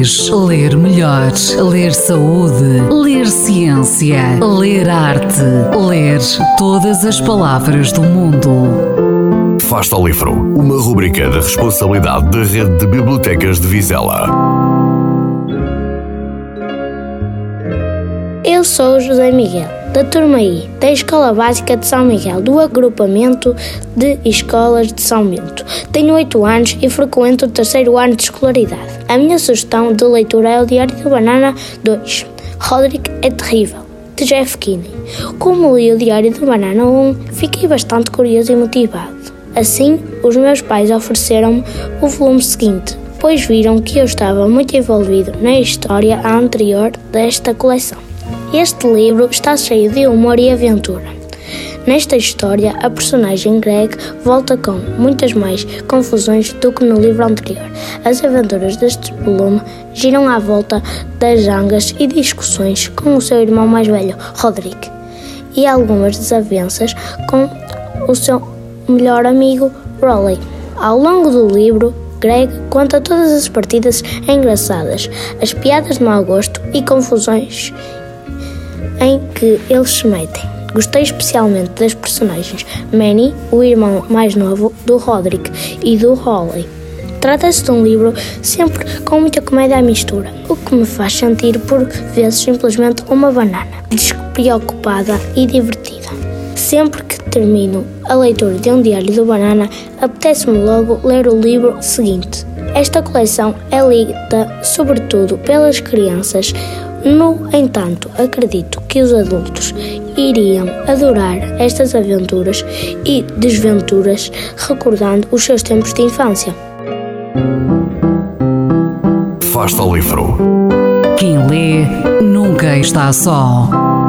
mais, ler melhor, ler saúde, ler ciência, ler arte, ler todas as palavras do mundo. Fasta ao Livro, uma rubrica da responsabilidade da Rede de Bibliotecas de Vizela. Eu sou o José Miguel da Turma I, da Escola Básica de São Miguel, do agrupamento de escolas de São Bento. Tenho 8 anos e frequento o terceiro ano de escolaridade. A minha sugestão de leitura é o Diário de Banana 2, Roderick é Terrível, de Jeff Kinney. Como li o Diário de Banana 1, fiquei bastante curioso e motivado. Assim, os meus pais ofereceram-me o volume seguinte, pois viram que eu estava muito envolvido na história anterior desta coleção. Este livro está cheio de humor e aventura. Nesta história, a personagem Greg volta com muitas mais confusões do que no livro anterior. As aventuras deste volume giram à volta das zangas e discussões com o seu irmão mais velho, Roderick, e algumas desavenças com o seu melhor amigo, Raleigh. Ao longo do livro, Greg conta todas as partidas engraçadas, as piadas de mau gosto e confusões em que eles se metem. Gostei especialmente das personagens Manny, o irmão mais novo do Roderick, e do Holly. Trata-se de um livro sempre com muita comédia à mistura, o que me faz sentir por vezes simplesmente uma banana, despreocupada e divertida. Sempre que termino a leitura de um diário do banana, apetece-me logo ler o livro seguinte. Esta coleção é lida sobretudo pelas crianças, no entanto, acredito que os adultos iriam adorar estas aventuras e desventuras recordando os seus tempos de infância. Fasta livro. Quem lê nunca está só.